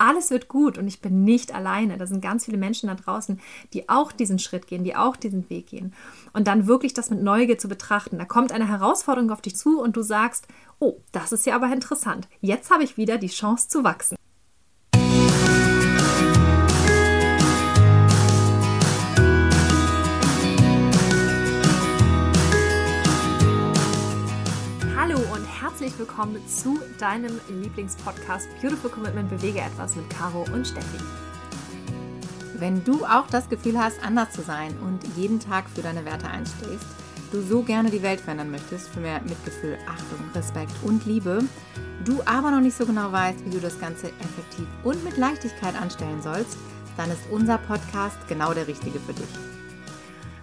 alles wird gut und ich bin nicht alleine. Da sind ganz viele Menschen da draußen, die auch diesen Schritt gehen, die auch diesen Weg gehen. Und dann wirklich das mit Neugier zu betrachten. Da kommt eine Herausforderung auf dich zu und du sagst, oh, das ist ja aber interessant. Jetzt habe ich wieder die Chance zu wachsen. Willkommen zu deinem Lieblingspodcast Beautiful Commitment Bewege etwas mit Caro und Steffi. Wenn du auch das Gefühl hast, anders zu sein und jeden Tag für deine Werte einstehst, du so gerne die Welt verändern möchtest für mehr Mitgefühl, Achtung, Respekt und Liebe, du aber noch nicht so genau weißt, wie du das Ganze effektiv und mit Leichtigkeit anstellen sollst, dann ist unser Podcast genau der richtige für dich.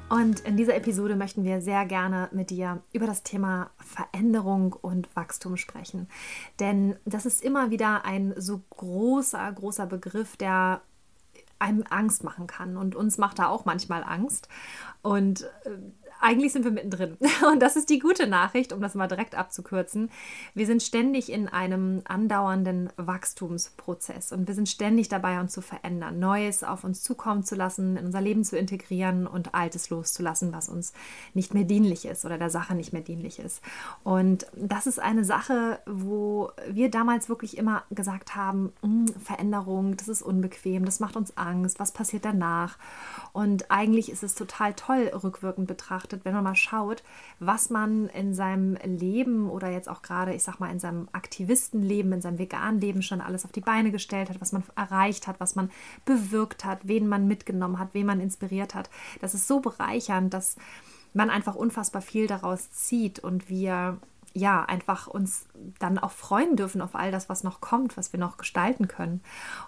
Und in dieser Episode möchten wir sehr gerne mit dir über das Thema Veränderung und Wachstum sprechen. Denn das ist immer wieder ein so großer, großer Begriff, der einem Angst machen kann. Und uns macht er auch manchmal Angst. Und äh, eigentlich sind wir mittendrin. Und das ist die gute Nachricht, um das mal direkt abzukürzen. Wir sind ständig in einem andauernden Wachstumsprozess und wir sind ständig dabei, uns zu verändern, Neues auf uns zukommen zu lassen, in unser Leben zu integrieren und Altes loszulassen, was uns nicht mehr dienlich ist oder der Sache nicht mehr dienlich ist. Und das ist eine Sache, wo wir damals wirklich immer gesagt haben, hm, Veränderung, das ist unbequem, das macht uns Angst, was passiert danach? Und eigentlich ist es total toll, rückwirkend betrachtet betrachtet, wenn man mal schaut, was man in seinem Leben oder jetzt auch gerade, ich sag mal, in seinem Aktivistenleben, in seinem veganen Leben schon alles auf die Beine gestellt hat, was man erreicht hat, was man bewirkt hat, wen man mitgenommen hat, wen man inspiriert hat. Das ist so bereichernd, dass man einfach unfassbar viel daraus zieht und wir ja, einfach uns dann auch freuen dürfen auf all das, was noch kommt, was wir noch gestalten können.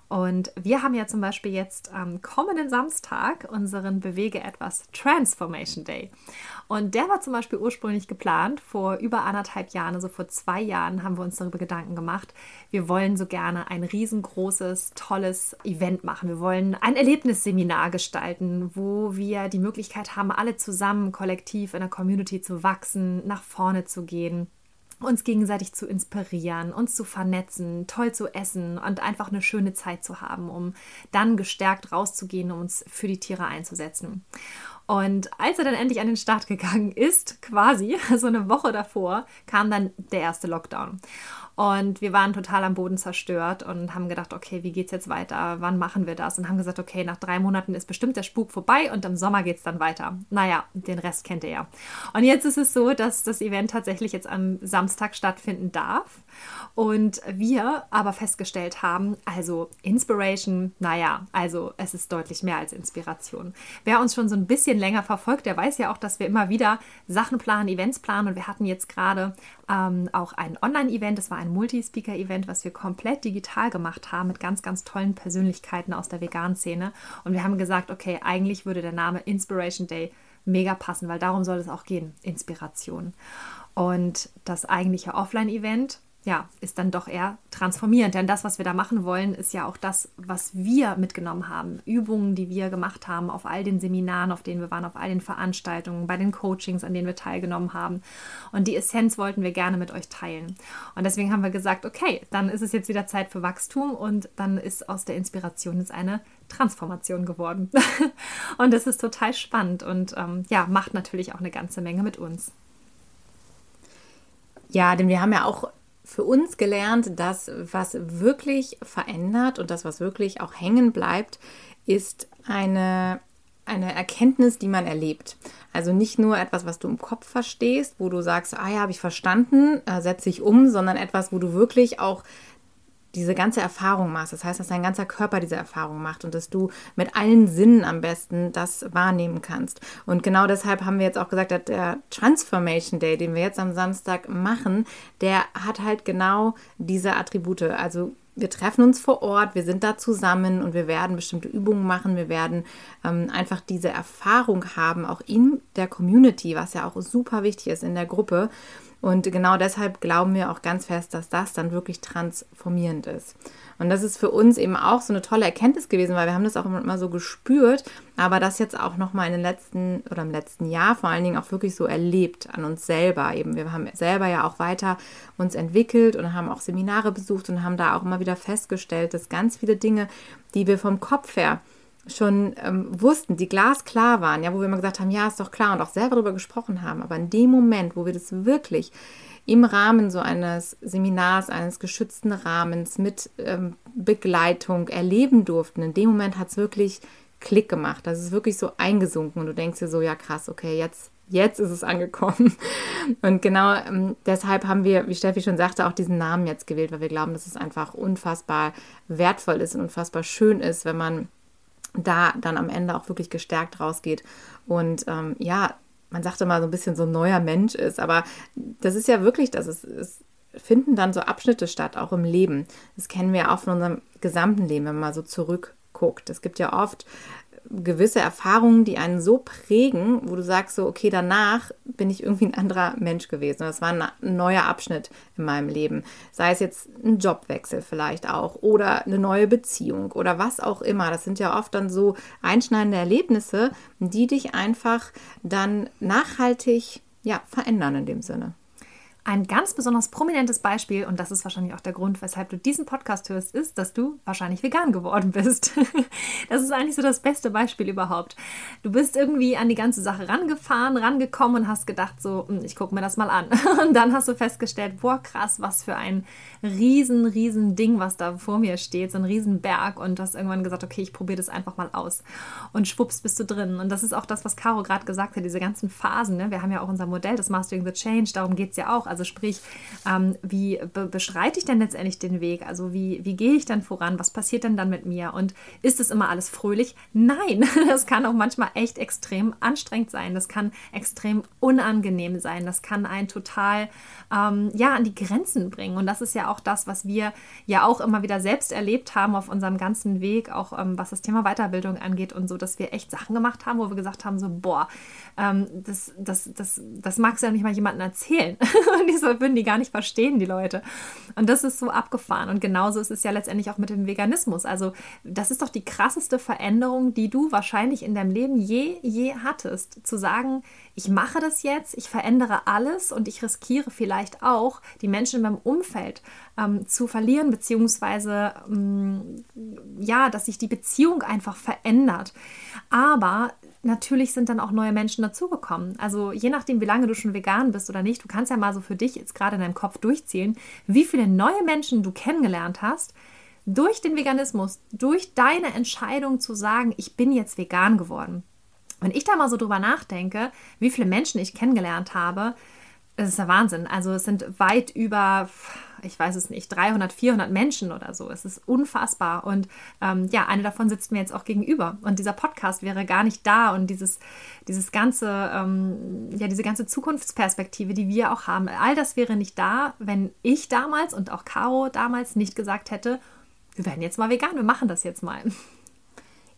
Und wir haben ja zum Beispiel jetzt am kommenden Samstag unseren Bewege etwas Transformation Day. Und der war zum Beispiel ursprünglich geplant vor über anderthalb Jahren, also vor zwei Jahren haben wir uns darüber Gedanken gemacht. Wir wollen so gerne ein riesengroßes, tolles Event machen. Wir wollen ein Erlebnisseminar gestalten, wo wir die Möglichkeit haben, alle zusammen kollektiv in der Community zu wachsen, nach vorne zu gehen uns gegenseitig zu inspirieren, uns zu vernetzen, toll zu essen und einfach eine schöne Zeit zu haben, um dann gestärkt rauszugehen, um uns für die Tiere einzusetzen. Und als er dann endlich an den Start gegangen ist, quasi so eine Woche davor, kam dann der erste Lockdown. Und wir waren total am Boden zerstört und haben gedacht, okay, wie geht's jetzt weiter? Wann machen wir das? Und haben gesagt, okay, nach drei Monaten ist bestimmt der Spuk vorbei und im Sommer geht's dann weiter. Naja, den Rest kennt ihr ja. Und jetzt ist es so, dass das Event tatsächlich jetzt am Samstag stattfinden darf. Und wir aber festgestellt haben, also Inspiration, naja, also es ist deutlich mehr als Inspiration. Wer uns schon so ein bisschen länger verfolgt, der weiß ja auch, dass wir immer wieder Sachen planen, Events planen. Und wir hatten jetzt gerade ähm, auch ein Online-Event, das war ein Multi-Speaker-Event, was wir komplett digital gemacht haben mit ganz, ganz tollen Persönlichkeiten aus der veganen Szene. Und wir haben gesagt, okay, eigentlich würde der Name Inspiration Day mega passen, weil darum soll es auch gehen, Inspiration. Und das eigentliche Offline-Event ja, ist dann doch eher transformierend. Denn das, was wir da machen wollen, ist ja auch das, was wir mitgenommen haben. Übungen, die wir gemacht haben auf all den Seminaren, auf denen wir waren, auf all den Veranstaltungen, bei den Coachings, an denen wir teilgenommen haben. Und die Essenz wollten wir gerne mit euch teilen. Und deswegen haben wir gesagt, okay, dann ist es jetzt wieder Zeit für Wachstum und dann ist aus der Inspiration jetzt eine Transformation geworden. und das ist total spannend und ähm, ja, macht natürlich auch eine ganze Menge mit uns. Ja, denn wir haben ja auch für uns gelernt, dass was wirklich verändert und das, was wirklich auch hängen bleibt, ist eine, eine Erkenntnis, die man erlebt. Also nicht nur etwas, was du im Kopf verstehst, wo du sagst, ah ja, habe ich verstanden, äh, setze ich um, sondern etwas, wo du wirklich auch diese ganze Erfahrung machst. Das heißt, dass dein ganzer Körper diese Erfahrung macht und dass du mit allen Sinnen am besten das wahrnehmen kannst. Und genau deshalb haben wir jetzt auch gesagt, dass der Transformation Day, den wir jetzt am Samstag machen, der hat halt genau diese Attribute. Also wir treffen uns vor Ort, wir sind da zusammen und wir werden bestimmte Übungen machen, wir werden ähm, einfach diese Erfahrung haben, auch in der Community, was ja auch super wichtig ist in der Gruppe Und genau deshalb glauben wir auch ganz fest, dass das dann wirklich transformierend ist. Und das ist für uns eben auch so eine tolle Erkenntnis gewesen, weil wir haben das auch immer so gespürt, aber das jetzt auch nochmal in den letzten oder im letzten Jahr vor allen Dingen auch wirklich so erlebt an uns selber eben. Wir haben selber ja auch weiter uns entwickelt und haben auch Seminare besucht und haben da auch immer wieder festgestellt, dass ganz viele Dinge, die wir vom Kopf her schon ähm, wussten, die glasklar waren, ja, wo wir immer gesagt haben, ja, ist doch klar und auch selber darüber gesprochen haben, aber in dem Moment, wo wir das wirklich im Rahmen so eines Seminars, eines geschützten Rahmens mit ähm, Begleitung erleben durften, in dem Moment hat es wirklich Klick gemacht. Das ist wirklich so eingesunken und du denkst dir so, ja krass, okay, jetzt, jetzt ist es angekommen. Und genau ähm, deshalb haben wir, wie Steffi schon sagte, auch diesen Namen jetzt gewählt, weil wir glauben, dass es einfach unfassbar wertvoll ist und unfassbar schön ist, wenn man da dann am Ende auch wirklich gestärkt rausgeht. Und ähm, ja, man sagt immer so ein bisschen so ein neuer Mensch ist, aber das ist ja wirklich, dass es, es finden dann so Abschnitte statt, auch im Leben. Das kennen wir auch von unserem gesamten Leben, wenn man mal so zurückguckt. Es gibt ja oft gewisse Erfahrungen, die einen so prägen, wo du sagst so, okay, danach bin ich irgendwie ein anderer Mensch gewesen. Das war ein neuer Abschnitt in meinem Leben. Sei es jetzt ein Jobwechsel vielleicht auch oder eine neue Beziehung oder was auch immer. Das sind ja oft dann so einschneidende Erlebnisse, die dich einfach dann nachhaltig ja, verändern in dem Sinne. Ein ganz besonders prominentes Beispiel, und das ist wahrscheinlich auch der Grund, weshalb du diesen Podcast hörst, ist, dass du wahrscheinlich vegan geworden bist. Das ist eigentlich so das beste Beispiel überhaupt. Du bist irgendwie an die ganze Sache rangefahren, rangekommen und hast gedacht, so, hm, ich gucke mir das mal an. Und dann hast du festgestellt, boah, krass, was für ein riesen, riesen Ding, was da vor mir steht, so ein riesen Berg. Und hast irgendwann gesagt, okay, ich probiere das einfach mal aus. Und schwupps bist du drin. Und das ist auch das, was Caro gerade gesagt hat, diese ganzen Phasen. Ne? Wir haben ja auch unser Modell, das Mastering the Change, darum geht es ja auch. Also sprich, ähm, wie be beschreite ich denn letztendlich den Weg? Also wie, wie gehe ich dann voran? Was passiert denn dann mit mir? Und ist es immer alles fröhlich? Nein, das kann auch manchmal echt extrem anstrengend sein. Das kann extrem unangenehm sein. Das kann einen total ähm, ja, an die Grenzen bringen. Und das ist ja auch das, was wir ja auch immer wieder selbst erlebt haben auf unserem ganzen Weg, auch ähm, was das Thema Weiterbildung angeht und so, dass wir echt Sachen gemacht haben, wo wir gesagt haben, so, boah, ähm, das, das, das, das magst du ja nicht mal jemandem erzählen. und die würden die gar nicht verstehen, die Leute. Und das ist so abgefahren. Und genauso ist es ja letztendlich auch mit dem Veganismus. Also das ist doch die krasseste Veränderung, die du wahrscheinlich in deinem Leben je, je hattest. Zu sagen, ich mache das jetzt, ich verändere alles und ich riskiere vielleicht auch, die Menschen in meinem Umfeld ähm, zu verlieren, beziehungsweise ähm, ja, dass sich die Beziehung einfach verändert. Aber natürlich sind dann auch neue Menschen dazugekommen. Also je nachdem, wie lange du schon vegan bist oder nicht, du kannst ja mal so für dich jetzt gerade in deinem Kopf durchzählen, wie viele neue Menschen du kennengelernt hast durch den Veganismus, durch deine Entscheidung zu sagen, ich bin jetzt vegan geworden. Wenn ich da mal so drüber nachdenke, wie viele Menschen ich kennengelernt habe, das ist der Wahnsinn. Also es sind weit über, ich weiß es nicht, 300, 400 Menschen oder so. Es ist unfassbar. Und ähm, ja, eine davon sitzt mir jetzt auch gegenüber. Und dieser Podcast wäre gar nicht da und dieses, dieses ganze, ähm, ja, diese ganze Zukunftsperspektive, die wir auch haben, all das wäre nicht da, wenn ich damals und auch Caro damals nicht gesagt hätte, wir werden jetzt mal vegan, wir machen das jetzt mal.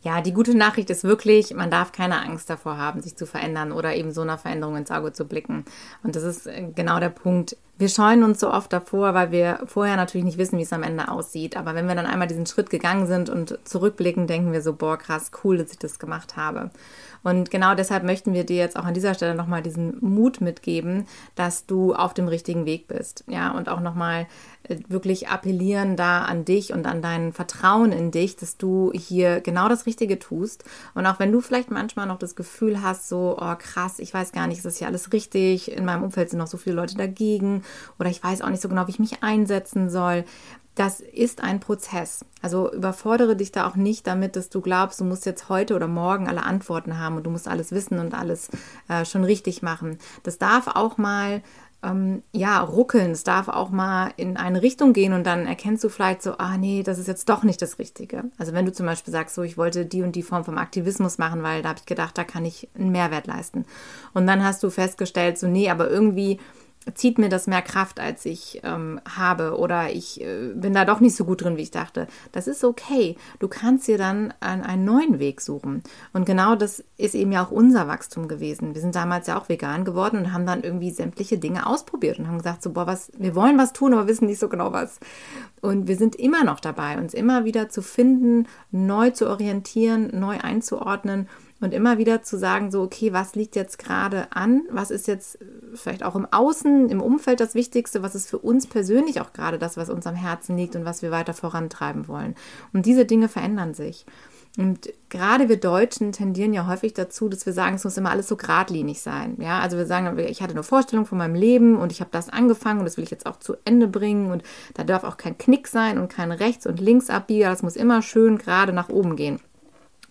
Ja, die gute Nachricht ist wirklich, man darf keine Angst davor haben, sich zu verändern oder eben so einer Veränderung ins Auge zu blicken. Und das ist äh, genau der Punkt. Wir scheuen uns so oft davor, weil wir vorher natürlich nicht wissen, wie es am Ende aussieht. Aber wenn wir dann einmal diesen Schritt gegangen sind und zurückblicken, denken wir so, boah, krass, cool, dass ich das gemacht habe. Und genau deshalb möchten wir dir jetzt auch an dieser Stelle nochmal diesen Mut mitgeben, dass du auf dem richtigen Weg bist. Ja, und auch nochmal wirklich appellieren da an dich und an dein Vertrauen in dich, dass du hier genau das Richtige tust. Und auch wenn du vielleicht manchmal noch das Gefühl hast, so, oh krass, ich weiß gar nicht, ist das hier alles richtig? In meinem Umfeld sind noch so viele Leute dagegen oder ich weiß auch nicht so genau, wie ich mich einsetzen soll das ist ein Prozess. Also überfordere dich da auch nicht damit, dass du glaubst, du musst jetzt heute oder morgen alle Antworten haben und du musst alles wissen und alles äh, schon richtig machen. Das darf auch mal ähm, ja, ruckeln. Es darf auch mal in eine Richtung gehen und dann erkennst du vielleicht so, ah nee, das ist jetzt doch nicht das Richtige. Also wenn du zum Beispiel sagst, so ich wollte die und die Form vom Aktivismus machen, weil da habe ich gedacht, da kann ich einen Mehrwert leisten. Und dann hast du festgestellt, so nee, aber irgendwie zieht mir das mehr Kraft, als ich ähm, habe oder ich äh, bin da doch nicht so gut drin, wie ich dachte. Das ist okay. Du kannst dir dann einen, einen neuen Weg suchen. Und genau das ist eben ja auch unser Wachstum gewesen. Wir sind damals ja auch vegan geworden und haben dann irgendwie sämtliche Dinge ausprobiert und haben gesagt, so, boah, was, wir wollen was tun, aber wissen nicht so genau was. Und wir sind immer noch dabei, uns immer wieder zu finden, neu zu orientieren, neu einzuordnen und immer wieder zu sagen, so, okay, was liegt jetzt gerade an? Was ist jetzt vielleicht auch im Außen, im Umfeld das Wichtigste? Was ist für uns persönlich auch gerade das, was uns am Herzen liegt und was wir weiter vorantreiben wollen? Und diese Dinge verändern sich. Und gerade wir Deutschen tendieren ja häufig dazu, dass wir sagen, es muss immer alles so geradlinig sein. Ja, also wir sagen, ich hatte eine Vorstellung von meinem Leben und ich habe das angefangen und das will ich jetzt auch zu Ende bringen und da darf auch kein Knick sein und kein Rechts- und Linksabbieger. Das muss immer schön gerade nach oben gehen.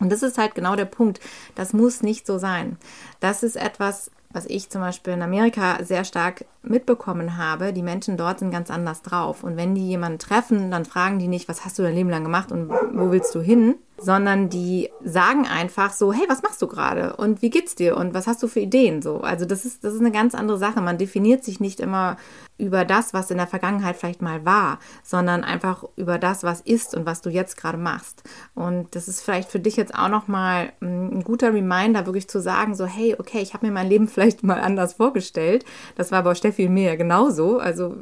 Und das ist halt genau der Punkt. Das muss nicht so sein. Das ist etwas, was ich zum Beispiel in Amerika sehr stark mitbekommen habe. Die Menschen dort sind ganz anders drauf. Und wenn die jemanden treffen, dann fragen die nicht, was hast du dein Leben lang gemacht und wo willst du hin? Sondern die sagen einfach so, hey, was machst du gerade? Und wie geht's dir? Und was hast du für Ideen? So, also das ist, das ist eine ganz andere Sache. Man definiert sich nicht immer über das, was in der Vergangenheit vielleicht mal war, sondern einfach über das, was ist und was du jetzt gerade machst. Und das ist vielleicht für dich jetzt auch nochmal ein guter Reminder, wirklich zu sagen, so, hey, okay, ich habe mir mein Leben vielleicht mal anders vorgestellt. Das war bei Steffi und mir ja genauso. Also,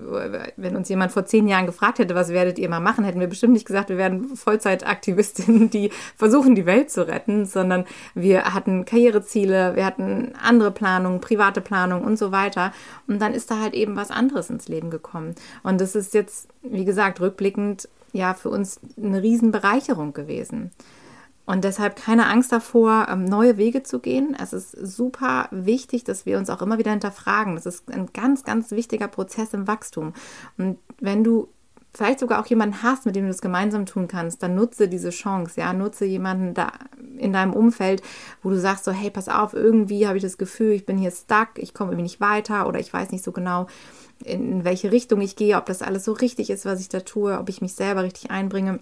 wenn uns jemand vor zehn Jahren gefragt hätte, was werdet ihr mal machen, hätten wir bestimmt nicht gesagt, wir werden Vollzeitaktivistinnen, die versuchen, die Welt zu retten, sondern wir hatten Karriereziele, wir hatten andere Planungen, private Planungen und so weiter. Und dann ist da halt eben was anderes ins Leben gekommen. Und das ist jetzt, wie gesagt, rückblickend ja für uns eine Riesenbereicherung gewesen. Und deshalb keine Angst davor, ähm, neue Wege zu gehen. Es ist super wichtig, dass wir uns auch immer wieder hinterfragen. Das ist ein ganz, ganz wichtiger Prozess im Wachstum. Und wenn du vielleicht sogar auch jemanden hast, mit dem du das gemeinsam tun kannst, dann nutze diese Chance, ja, nutze jemanden da in deinem Umfeld, wo du sagst so, hey, pass auf, irgendwie habe ich das Gefühl, ich bin hier stuck, ich komme irgendwie nicht weiter oder ich weiß nicht so genau, in welche Richtung ich gehe, ob das alles so richtig ist, was ich da tue, ob ich mich selber richtig einbringe.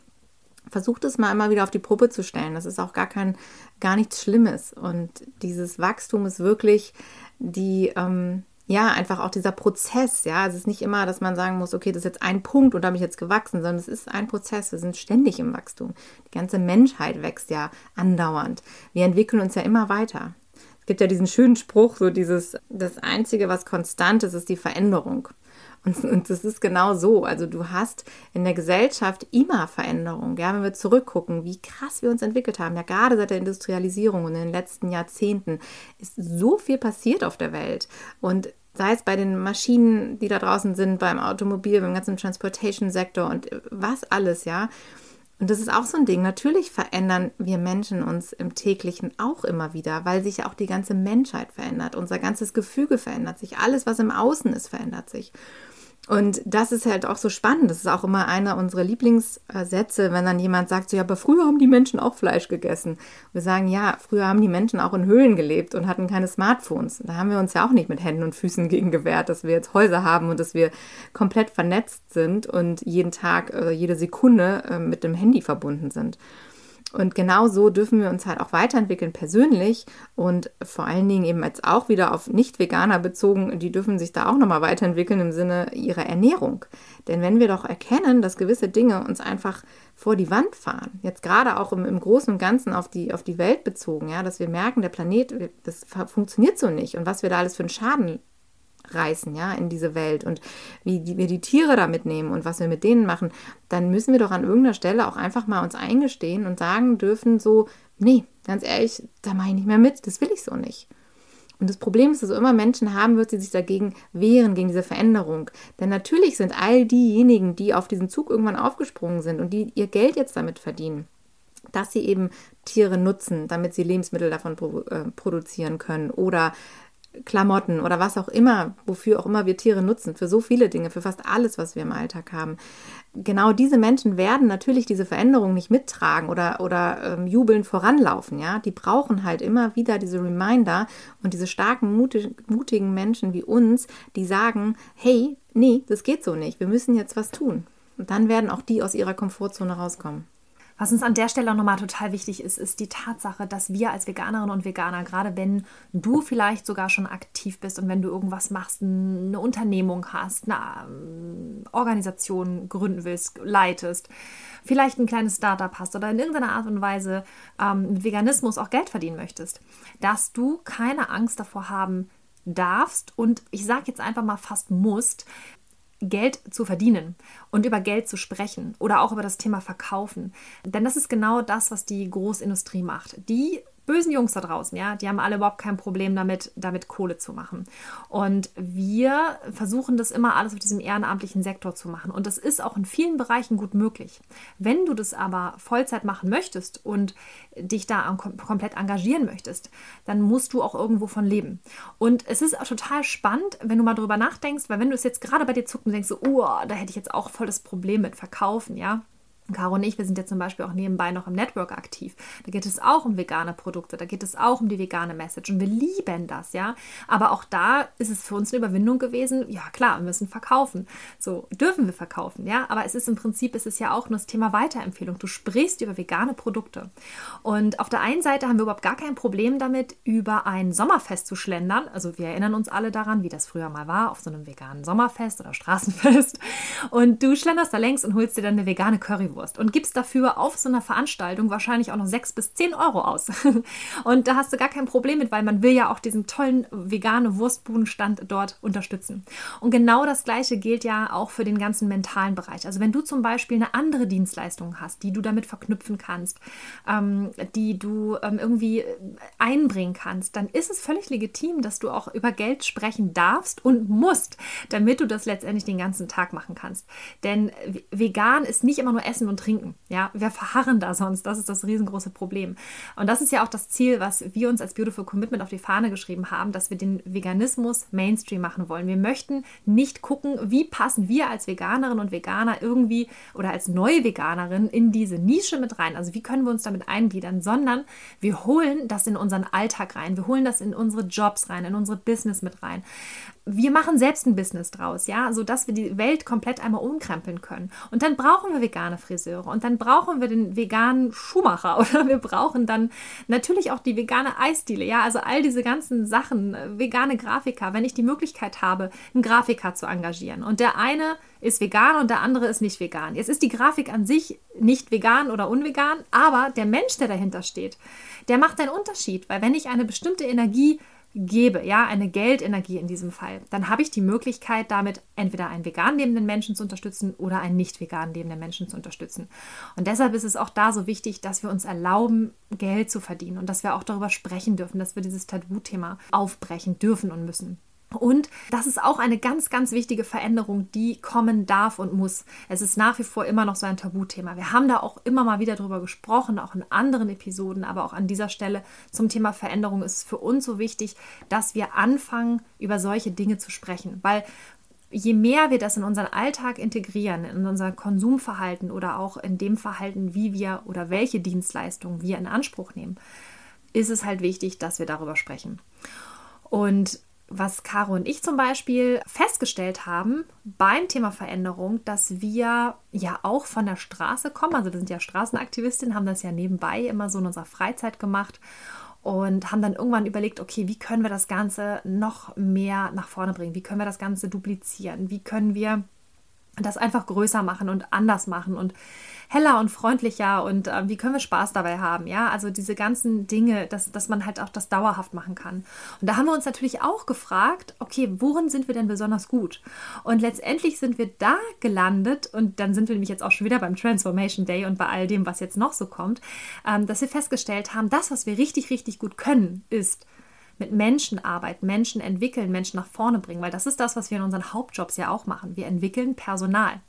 Versucht es mal immer wieder auf die Probe zu stellen. Das ist auch gar kein, gar nichts Schlimmes. Und dieses Wachstum ist wirklich die, ähm, ja, einfach auch dieser Prozess, ja. Es ist nicht immer, dass man sagen muss, okay, das ist jetzt ein Punkt und da bin ich jetzt gewachsen, sondern es ist ein Prozess. Wir sind ständig im Wachstum. Die ganze Menschheit wächst ja andauernd. Wir entwickeln uns ja immer weiter gibt ja diesen schönen Spruch, so dieses, das Einzige, was konstant ist, ist die Veränderung. Und, und das ist genau so. Also du hast in der Gesellschaft immer Veränderung. Ja, wenn wir zurückgucken, wie krass wir uns entwickelt haben, ja gerade seit der Industrialisierung und in den letzten Jahrzehnten ist so viel passiert auf der Welt. Und sei es bei den Maschinen, die da draußen sind, beim Automobil, beim ganzen Transportation-Sektor und was alles, ja. Und das ist auch so ein Ding. Natürlich verändern wir Menschen uns im täglichen auch immer wieder, weil sich ja auch die ganze Menschheit verändert. Unser ganzes Gefüge verändert sich. Alles, was im Außen ist, verändert sich. Und das ist halt auch so spannend. Das ist auch immer einer unserer Lieblingssätze, wenn dann jemand sagt, so ja, aber früher haben die Menschen auch Fleisch gegessen. Wir sagen, ja, früher haben die Menschen auch in Höhlen gelebt und hatten keine Smartphones. Da haben wir uns ja auch nicht mit Händen und Füßen gegen gewehrt, dass wir jetzt Häuser haben und dass wir komplett vernetzt sind und jeden Tag, äh, jede Sekunde äh, mit dem Handy verbunden sind. Und genau so dürfen wir uns halt auch weiterentwickeln persönlich und vor allen Dingen eben jetzt auch wieder auf Nicht-Veganer bezogen, die dürfen sich da auch nochmal weiterentwickeln im Sinne ihrer Ernährung. Denn wenn wir doch erkennen, dass gewisse Dinge uns einfach vor die Wand fahren, jetzt gerade auch im, im Großen und Ganzen auf die, auf die Welt bezogen, ja, dass wir merken, der Planet, das funktioniert so nicht und was wir da alles für einen Schaden reißen, ja, in diese Welt und wie wir die Tiere da mitnehmen und was wir mit denen machen, dann müssen wir doch an irgendeiner Stelle auch einfach mal uns eingestehen und sagen dürfen so, nee, ganz ehrlich, da mache ich nicht mehr mit, das will ich so nicht. Und das Problem ist, dass immer Menschen haben wird, die sich dagegen wehren, gegen diese Veränderung. Denn natürlich sind all diejenigen, die auf diesen Zug irgendwann aufgesprungen sind und die ihr Geld jetzt damit verdienen, dass sie eben Tiere nutzen, damit sie Lebensmittel davon äh, produzieren können oder Klamotten oder was auch immer, wofür auch immer wir Tiere nutzen, für so viele Dinge, für fast alles, was wir im Alltag haben. Genau diese Menschen werden natürlich diese Veränderung nicht mittragen oder, oder ähm, jubelnd voranlaufen, ja. Die brauchen halt immer wieder diese Reminder und diese starken, mutig, mutigen Menschen wie uns, die sagen, hey, nee, das geht so nicht, wir müssen jetzt was tun. Und dann werden auch die aus ihrer Komfortzone rauskommen. Was uns an der Stelle auch nochmal total wichtig ist, ist die Tatsache, dass wir als Veganerinnen und Veganer, gerade wenn du vielleicht sogar schon aktiv bist und wenn du irgendwas machst, eine Unternehmung hast, eine ähm, Organisation gründen willst, leitest, vielleicht ein kleines Startup hast oder in irgendeiner Art und Weise ähm, mit Veganismus auch Geld verdienen möchtest, dass du keine Angst davor haben darfst und ich sage jetzt einfach mal fast musst, Geld zu verdienen und über Geld zu sprechen oder auch über das Thema Verkaufen. Denn das ist genau das, was die Großindustrie macht. Die bösen Jungs da draußen, ja, die haben alle überhaupt kein Problem damit, damit Kohle zu machen. Und wir versuchen das immer alles auf diesem ehrenamtlichen Sektor zu machen. Und das ist auch in vielen Bereichen gut möglich. Wenn du das aber Vollzeit machen möchtest und dich da komplett engagieren möchtest, dann musst du auch irgendwo von leben. Und es ist auch total spannend, wenn du mal drüber nachdenkst, weil wenn du es jetzt gerade bei dir zuckst und denkst, so, oh, da hätte ich jetzt auch voll das Problem mit Verkaufen, ja, Caro und ich, wir sind ja zum Beispiel auch nebenbei noch im Network aktiv. Da geht es auch um vegane Produkte, da geht es auch um die vegane Message und wir lieben das, ja. Aber auch da ist es für uns eine Überwindung gewesen. Ja, klar, wir müssen verkaufen. So dürfen wir verkaufen, ja. Aber es ist im Prinzip, ist es ja auch nur das Thema Weiterempfehlung. Du sprichst über vegane Produkte. Und auf der einen Seite haben wir überhaupt gar kein Problem damit, über ein Sommerfest zu schlendern. Also wir erinnern uns alle daran, wie das früher mal war, auf so einem veganen Sommerfest oder Straßenfest. Und du schlenderst da längs und holst dir dann eine vegane Currywurst Currywurst und gibst dafür auf so einer Veranstaltung wahrscheinlich auch noch sechs bis zehn Euro aus. und da hast du gar kein Problem mit, weil man will ja auch diesen tollen vegane Wurstbudenstand dort unterstützen. Und genau das Gleiche gilt ja auch für den ganzen mentalen Bereich. Also wenn du zum Beispiel eine andere Dienstleistung hast, die du damit verknüpfen kannst, ähm, die du ähm, irgendwie einbringen kannst, dann ist es völlig legitim, dass du auch über Geld sprechen darfst und musst, damit du das letztendlich den ganzen Tag machen kannst. Denn vegan ist nicht immer nur Essen Essen und Trinken. Ja, wir verharren da sonst. Das ist das riesengroße Problem. Und das ist ja auch das Ziel, was wir uns als Beautiful Commitment auf die Fahne geschrieben haben, dass wir den Veganismus Mainstream machen wollen. Wir möchten nicht gucken, wie passen wir als Veganerin und Veganer irgendwie oder als neue Veganerin in diese Nische mit rein. Also wie können wir uns damit eingliedern, sondern wir holen das in unseren Alltag rein. Wir holen das in unsere Jobs rein, in unsere Business mit rein wir machen selbst ein Business draus, ja, sodass wir die Welt komplett einmal umkrempeln können. Und dann brauchen wir vegane Friseure und dann brauchen wir den veganen Schuhmacher oder wir brauchen dann natürlich auch die vegane Eisdiele, ja, also all diese ganzen Sachen, äh, vegane Grafiker, wenn ich die Möglichkeit habe, einen Grafiker zu engagieren. Und der eine ist vegan und der andere ist nicht vegan. Jetzt ist die Grafik an sich nicht vegan oder unvegan, aber der Mensch, der dahinter steht, der macht einen Unterschied, weil wenn ich eine bestimmte Energie gebe, ja, eine Geldenergie in diesem Fall, dann habe ich die Möglichkeit, damit entweder einen vegan lebenden Menschen zu unterstützen oder einen nicht vegan lebenden Menschen zu unterstützen. Und deshalb ist es auch da so wichtig, dass wir uns erlauben, Geld zu verdienen und dass wir auch darüber sprechen dürfen, dass wir dieses Tabuthema aufbrechen dürfen und müssen. Und das ist auch eine ganz, ganz wichtige Veränderung, die kommen darf und muss. Es ist nach wie vor immer noch so ein Tabuthema. Wir haben da auch immer mal wieder drüber gesprochen, auch in anderen Episoden, aber auch an dieser Stelle zum Thema Veränderung ist es für uns so wichtig, dass wir anfangen, über solche Dinge zu sprechen. Weil je mehr wir das in unseren Alltag integrieren, in unser Konsumverhalten oder auch in dem Verhalten, wie wir oder welche Dienstleistungen wir in Anspruch nehmen, ist es halt wichtig, dass wir darüber sprechen. Und was Caro und ich zum Beispiel festgestellt haben beim Thema Veränderung, dass wir ja auch von der Straße kommen. Also wir sind ja Straßenaktivistinnen, haben das ja nebenbei immer so in unserer Freizeit gemacht und haben dann irgendwann überlegt, okay, wie können wir das Ganze noch mehr nach vorne bringen? Wie können wir das Ganze duplizieren? Wie können wir das einfach größer machen und anders machen und heller und freundlicher und äh, wie können wir Spaß dabei haben, ja, also diese ganzen Dinge, dass, dass man halt auch das dauerhaft machen kann. Und da haben wir uns natürlich auch gefragt, okay, worin sind wir denn besonders gut? Und letztendlich sind wir da gelandet und dann sind wir nämlich jetzt auch schon wieder beim Transformation Day und bei all dem, was jetzt noch so kommt, ähm, dass wir festgestellt haben, das, was wir richtig, richtig gut können, ist mit Menschen arbeiten, Menschen entwickeln, Menschen nach vorne bringen, weil das ist das, was wir in unseren Hauptjobs ja auch machen. Wir entwickeln Personal.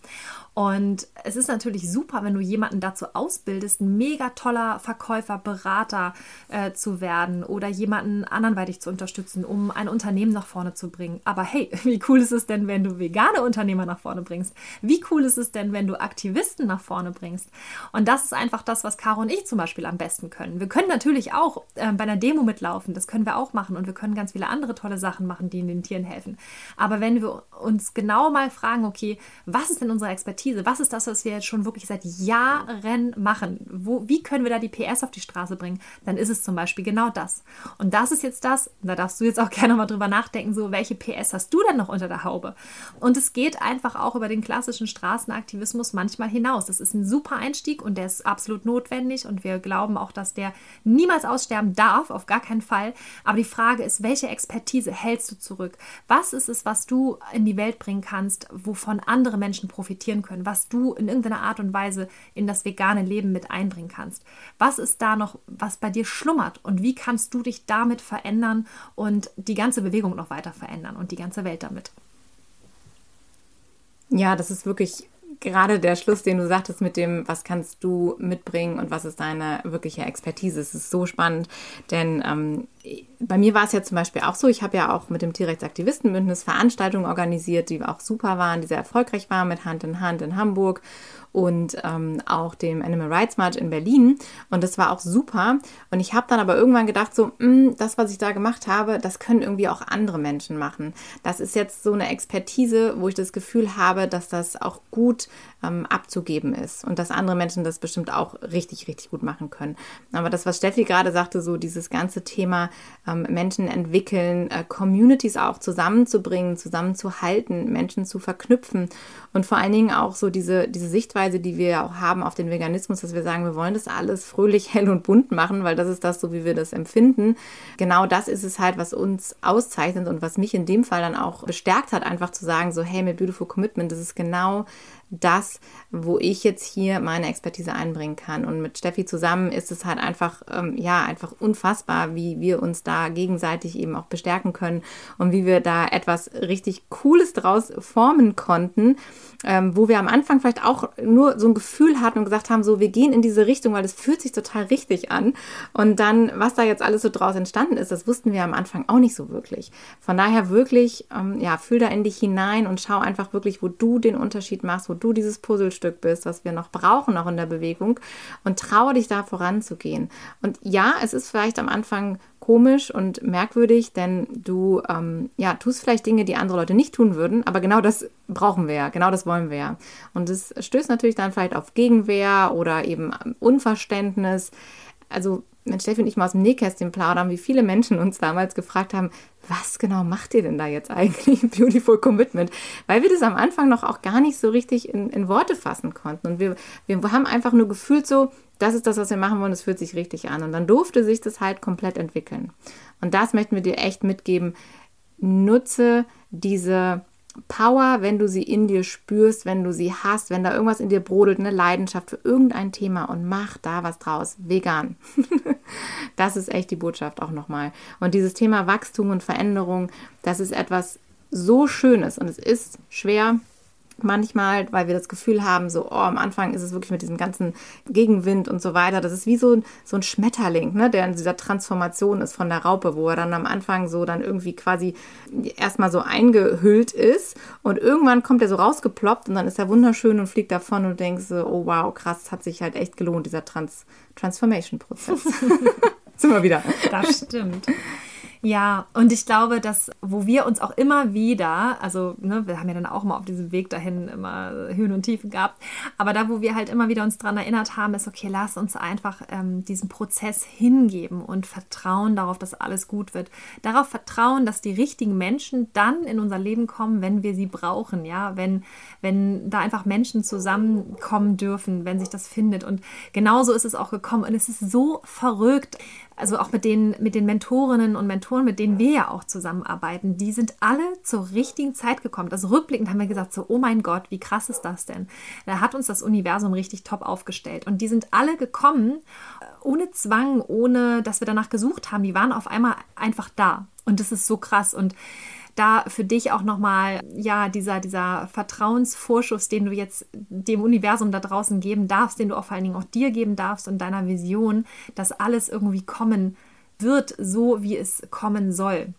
Und es ist natürlich super, wenn du jemanden dazu ausbildest, ein mega toller Verkäufer, Berater äh, zu werden oder jemanden anderweitig zu unterstützen, um ein Unternehmen nach vorne zu bringen. Aber hey, wie cool ist es denn, wenn du vegane Unternehmer nach vorne bringst? Wie cool ist es denn, wenn du Aktivisten nach vorne bringst? Und das ist einfach das, was Caro und ich zum Beispiel am besten können. Wir können natürlich auch äh, bei einer Demo mitlaufen, das können wir auch machen und wir können ganz viele andere tolle Sachen machen, die den Tieren helfen. Aber wenn wir uns genau mal fragen, okay, was ist denn unsere Expertise? Was ist das, was wir jetzt schon wirklich seit Jahren machen? Wo, wie können wir da die PS auf die Straße bringen? Dann ist es zum Beispiel genau das. Und das ist jetzt das, da darfst du jetzt auch gerne mal drüber nachdenken, so welche PS hast du denn noch unter der Haube? Und es geht einfach auch über den klassischen Straßenaktivismus manchmal hinaus. Das ist ein super Einstieg und der ist absolut notwendig und wir glauben auch, dass der niemals aussterben darf, auf gar keinen Fall. Aber die Frage ist, welche Expertise hältst du zurück? Was ist es, was du in die Welt bringen kannst, wovon andere Menschen profitieren können, was du in irgendeiner Art und Weise in das vegane Leben mit einbringen kannst? Was ist da noch, was bei dir schlummert und wie kannst du dich damit verändern und die ganze Bewegung noch weiter verändern und die ganze Welt damit? Ja, das ist wirklich gerade der Schluss, den du sagtest mit dem, was kannst du mitbringen und was ist deine wirkliche Expertise. Es ist so spannend, denn ähm, bei mir war es ja zum Beispiel auch so, ich habe ja auch mit dem Tierrechtsaktivistenbündnis Veranstaltungen organisiert, die auch super waren, die sehr erfolgreich waren mit Hand in Hand in Hamburg und ähm, auch dem Animal Rights March in Berlin. Und das war auch super. Und ich habe dann aber irgendwann gedacht, so, mh, hm, das, was ich da gemacht habe, das können irgendwie auch andere Menschen machen. Das ist jetzt so eine Expertise, wo ich das Gefühl habe, dass das auch gut ähm, abzugeben ist und dass andere Menschen das bestimmt auch richtig, richtig gut machen können. Aber das, was Steffi gerade sagte, so dieses ganze Thema ähm, Menschen entwickeln, äh, Communities auch zusammenzubringen, zusammenzuhalten, Menschen zu verknüpfen und vor allen Dingen auch so diese, diese Sichtweise, die wir auch haben auf den Veganismus, dass wir sagen, wir wollen das alles fröhlich, hell und bunt machen, weil das ist das so, wie wir das empfinden. Genau das ist es halt, was uns auszeichnet und was mich in dem Fall dann auch bestärkt hat, einfach zu sagen, so hey, mit Beautiful Commitment, das ist genau das, wo ich jetzt hier meine Expertise einbringen kann. Und mit Steffi zusammen ist es halt einfach, ähm, ja, einfach unfassbar, wie wir uns da gegenseitig eben auch bestärken können und wie wir da etwas richtig Cooles draus formen konnten, ähm, wo wir am Anfang vielleicht auch nur so ein Gefühl hatten und gesagt haben, so, wir gehen in diese Richtung, weil das fühlt sich total richtig an. Und dann, was da jetzt alles so draus entstanden ist, das wussten wir am Anfang auch nicht so wirklich. Von daher wirklich, ähm, ja, fühl da in dich hinein und schau einfach wirklich, wo du den Unterschied machst, wo du dieses Puzzlestück bist, was wir noch brauchen, auch in der Bewegung. Und traue dich da voranzugehen. Und ja, es ist vielleicht am Anfang komisch und merkwürdig, denn du ähm, ja, tust vielleicht Dinge, die andere Leute nicht tun würden, aber genau das brauchen wir ja, genau das wollen wir ja. Und es stößt natürlich dann vielleicht auf Gegenwehr oder eben Unverständnis. Also wenn Steffi und ich mal aus dem Nähkästchen plaudern, wie viele Menschen uns damals gefragt haben, was genau macht ihr denn da jetzt eigentlich? Beautiful Commitment. Weil wir das am Anfang noch auch gar nicht so richtig in, in Worte fassen konnten. Und wir, wir haben einfach nur gefühlt so, das ist das, was wir machen wollen, es fühlt sich richtig an. Und dann durfte sich das halt komplett entwickeln. Und das möchten wir dir echt mitgeben. Nutze diese Power, wenn du sie in dir spürst, wenn du sie hast, wenn da irgendwas in dir brodelt, eine Leidenschaft für irgendein Thema und mach da was draus. Vegan. das ist echt die Botschaft auch nochmal. Und dieses Thema Wachstum und Veränderung, das ist etwas so Schönes und es ist schwer, manchmal, weil wir das Gefühl haben, so, oh, am Anfang ist es wirklich mit diesem ganzen Gegenwind und so weiter. Das ist wie so, so ein Schmetterling, ne, der in dieser Transformation ist von der Raupe, wo er dann am Anfang so dann irgendwie quasi erstmal so eingehüllt ist und irgendwann kommt er so rausgeploppt und dann ist er wunderschön und fliegt davon und denkst so, oh wow, krass, hat sich halt echt gelohnt, dieser Trans Transformation-Prozess. Sind wir wieder. Das stimmt. Ja, und ich glaube, dass, wo wir uns auch immer wieder, also ne, wir haben ja dann auch mal auf diesem Weg dahin immer Höhen und Tiefen gehabt, aber da, wo wir halt immer wieder uns daran erinnert haben, ist, okay, lass uns einfach ähm, diesen Prozess hingeben und vertrauen darauf, dass alles gut wird. Darauf vertrauen, dass die richtigen Menschen dann in unser Leben kommen, wenn wir sie brauchen, ja, wenn, wenn da einfach Menschen zusammenkommen dürfen, wenn sich das findet. Und genauso ist es auch gekommen. Und es ist so verrückt, also auch mit den, mit den Mentorinnen und Mentoren, mit denen wir ja auch zusammenarbeiten, die sind alle zur richtigen Zeit gekommen. Also rückblickend haben wir gesagt, so, oh mein Gott, wie krass ist das denn? Da hat uns das Universum richtig top aufgestellt. Und die sind alle gekommen, äh, ohne Zwang, ohne dass wir danach gesucht haben. Die waren auf einmal einfach da. Und das ist so krass. Und da für dich auch nochmal, ja, dieser, dieser Vertrauensvorschuss, den du jetzt dem Universum da draußen geben darfst, den du auch vor allen Dingen auch dir geben darfst und deiner Vision, dass alles irgendwie kommen wird, so wie es kommen soll.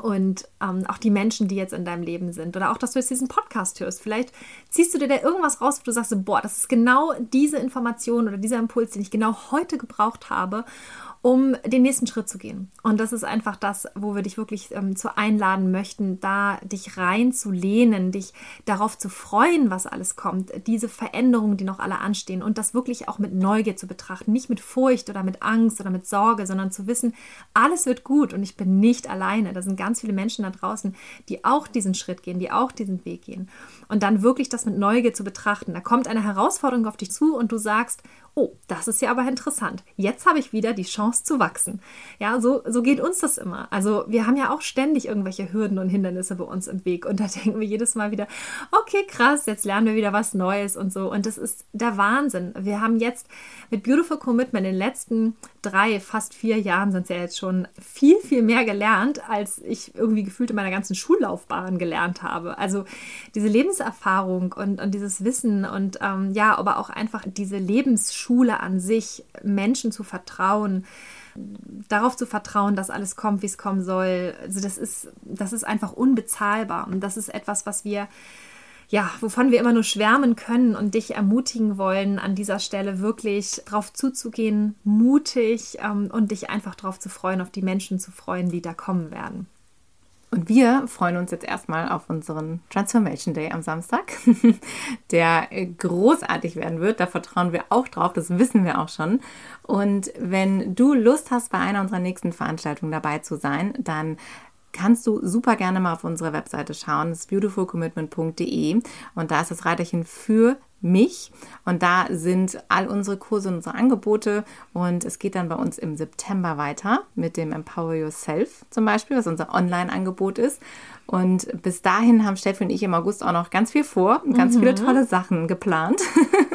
Und ähm, auch die Menschen, die jetzt in deinem Leben sind. Oder auch, dass du jetzt diesen Podcast hörst. Vielleicht ziehst du dir da irgendwas raus, wo du sagst, boah, das ist genau diese Information oder dieser Impuls, den ich genau heute gebraucht habe. Um den nächsten Schritt zu gehen. Und das ist einfach das, wo wir dich wirklich ähm, zu einladen möchten, da dich reinzulehnen, dich darauf zu freuen, was alles kommt, diese Veränderungen, die noch alle anstehen und das wirklich auch mit Neugier zu betrachten, nicht mit Furcht oder mit Angst oder mit Sorge, sondern zu wissen, alles wird gut und ich bin nicht alleine. Da sind ganz viele Menschen da draußen, die auch diesen Schritt gehen, die auch diesen Weg gehen. Und dann wirklich das mit Neugier zu betrachten. Da kommt eine Herausforderung auf dich zu und du sagst, oh, das ist ja aber interessant. Jetzt habe ich wieder die Chance zu wachsen. Ja, so, so geht uns das immer. Also wir haben ja auch ständig irgendwelche Hürden und Hindernisse bei uns im Weg. Und da denken wir jedes Mal wieder, okay, krass, jetzt lernen wir wieder was Neues und so. Und das ist der Wahnsinn. Wir haben jetzt mit Beautiful Commitment in den letzten drei, fast vier Jahren sind es ja jetzt schon viel, viel mehr gelernt, als ich irgendwie gefühlt in meiner ganzen Schullaufbahn gelernt habe. Also diese Lebenserfahrung und, und dieses Wissen und ähm, ja, aber auch einfach diese Lebensschule Schule an sich, Menschen zu vertrauen, darauf zu vertrauen, dass alles kommt, wie es kommen soll. Also das ist, das ist einfach unbezahlbar. Und das ist etwas, was wir, ja, wovon wir immer nur schwärmen können und dich ermutigen wollen, an dieser Stelle wirklich drauf zuzugehen, mutig ähm, und dich einfach darauf zu freuen, auf die Menschen zu freuen, die da kommen werden. Und wir freuen uns jetzt erstmal auf unseren Transformation Day am Samstag, der großartig werden wird. Da vertrauen wir auch drauf, das wissen wir auch schon. Und wenn du Lust hast, bei einer unserer nächsten Veranstaltungen dabei zu sein, dann kannst du super gerne mal auf unsere Webseite schauen. Das beautifulcommitment.de und da ist das Reiterchen für mich. Und da sind all unsere Kurse und unsere Angebote. Und es geht dann bei uns im September weiter mit dem Empower Yourself zum Beispiel, was unser Online-Angebot ist. Und bis dahin haben Steffi und ich im August auch noch ganz viel vor und ganz mhm. viele tolle Sachen geplant.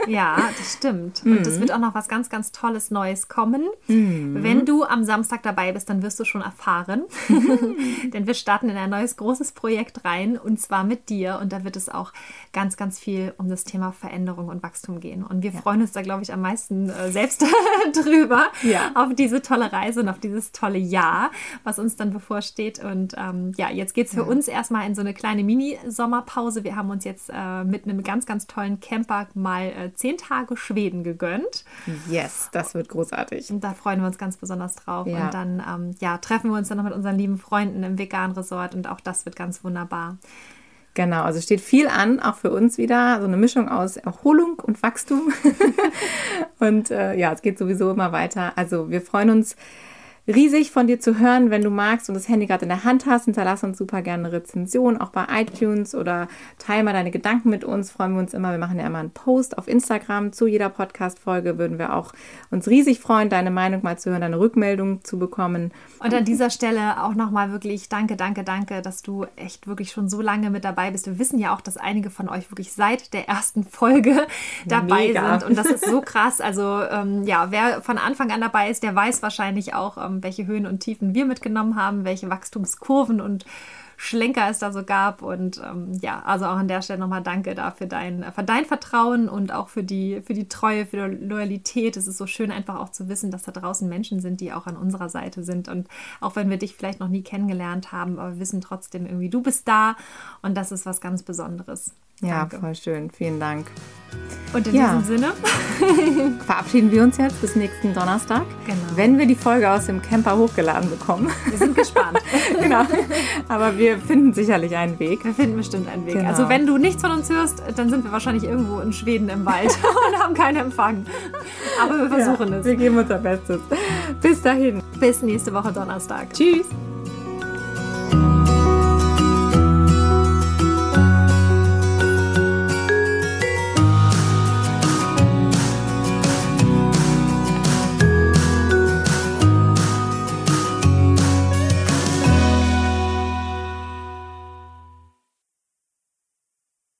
Ja, das stimmt. Und es mhm. wird auch noch was ganz, ganz Tolles Neues kommen. Mhm. Wenn du am Samstag dabei bist, dann wirst du schon erfahren. Denn wir starten in ein neues großes Projekt rein und zwar mit dir. Und da wird es auch ganz, ganz viel um das Thema Veränderung und Wachstum gehen. Und wir ja. freuen uns da, glaube ich, am meisten äh, selbst drüber ja. auf diese tolle Reise und auf dieses tolle Jahr, was uns dann bevorsteht. Und ähm, ja, jetzt geht es für ja. uns erstmal in so eine kleine Mini-Sommerpause. Wir haben uns jetzt äh, mit einem ganz, ganz tollen Camper mal äh, zehn Tage Schweden gegönnt. Yes, das wird großartig. Und da freuen wir uns ganz besonders drauf. Ja. Und dann ähm, ja, treffen wir uns dann noch mit unseren lieben Freunden im Vegan Resort und auch das wird ganz wunderbar. Genau, also steht viel an, auch für uns wieder. So eine Mischung aus Erholung und Wachstum. und äh, ja, es geht sowieso immer weiter. Also wir freuen uns riesig von dir zu hören. Wenn du magst und das Handy gerade in der Hand hast, hinterlass uns super gerne eine Rezension, auch bei iTunes oder teile mal deine Gedanken mit uns. Freuen wir uns immer. Wir machen ja immer einen Post auf Instagram zu jeder Podcast-Folge. Würden wir auch uns riesig freuen, deine Meinung mal zu hören, deine Rückmeldung zu bekommen. Und an dieser Stelle auch nochmal wirklich danke, danke, danke, dass du echt wirklich schon so lange mit dabei bist. Wir wissen ja auch, dass einige von euch wirklich seit der ersten Folge dabei Mega. sind. Und das ist so krass. Also ähm, ja, wer von Anfang an dabei ist, der weiß wahrscheinlich auch, ähm, welche Höhen und Tiefen wir mitgenommen haben, welche Wachstumskurven und Schlenker es da so gab. Und ähm, ja, also auch an der Stelle nochmal danke da für dein, für dein Vertrauen und auch für die, für die Treue, für die Loyalität. Es ist so schön, einfach auch zu wissen, dass da draußen Menschen sind, die auch an unserer Seite sind. Und auch wenn wir dich vielleicht noch nie kennengelernt haben, aber wir wissen trotzdem irgendwie, du bist da und das ist was ganz Besonderes. Ja, Danke. voll schön. Vielen Dank. Und in ja. diesem Sinne verabschieden wir uns jetzt bis nächsten Donnerstag, genau. wenn wir die Folge aus dem Camper hochgeladen bekommen. Wir sind gespannt. genau. Aber wir finden sicherlich einen Weg. Wir finden bestimmt einen Weg. Genau. Also wenn du nichts von uns hörst, dann sind wir wahrscheinlich irgendwo in Schweden im Wald und haben keinen Empfang. Aber wir versuchen ja, es. Wir geben unser Bestes. Bis dahin. Bis nächste Woche Donnerstag. Tschüss.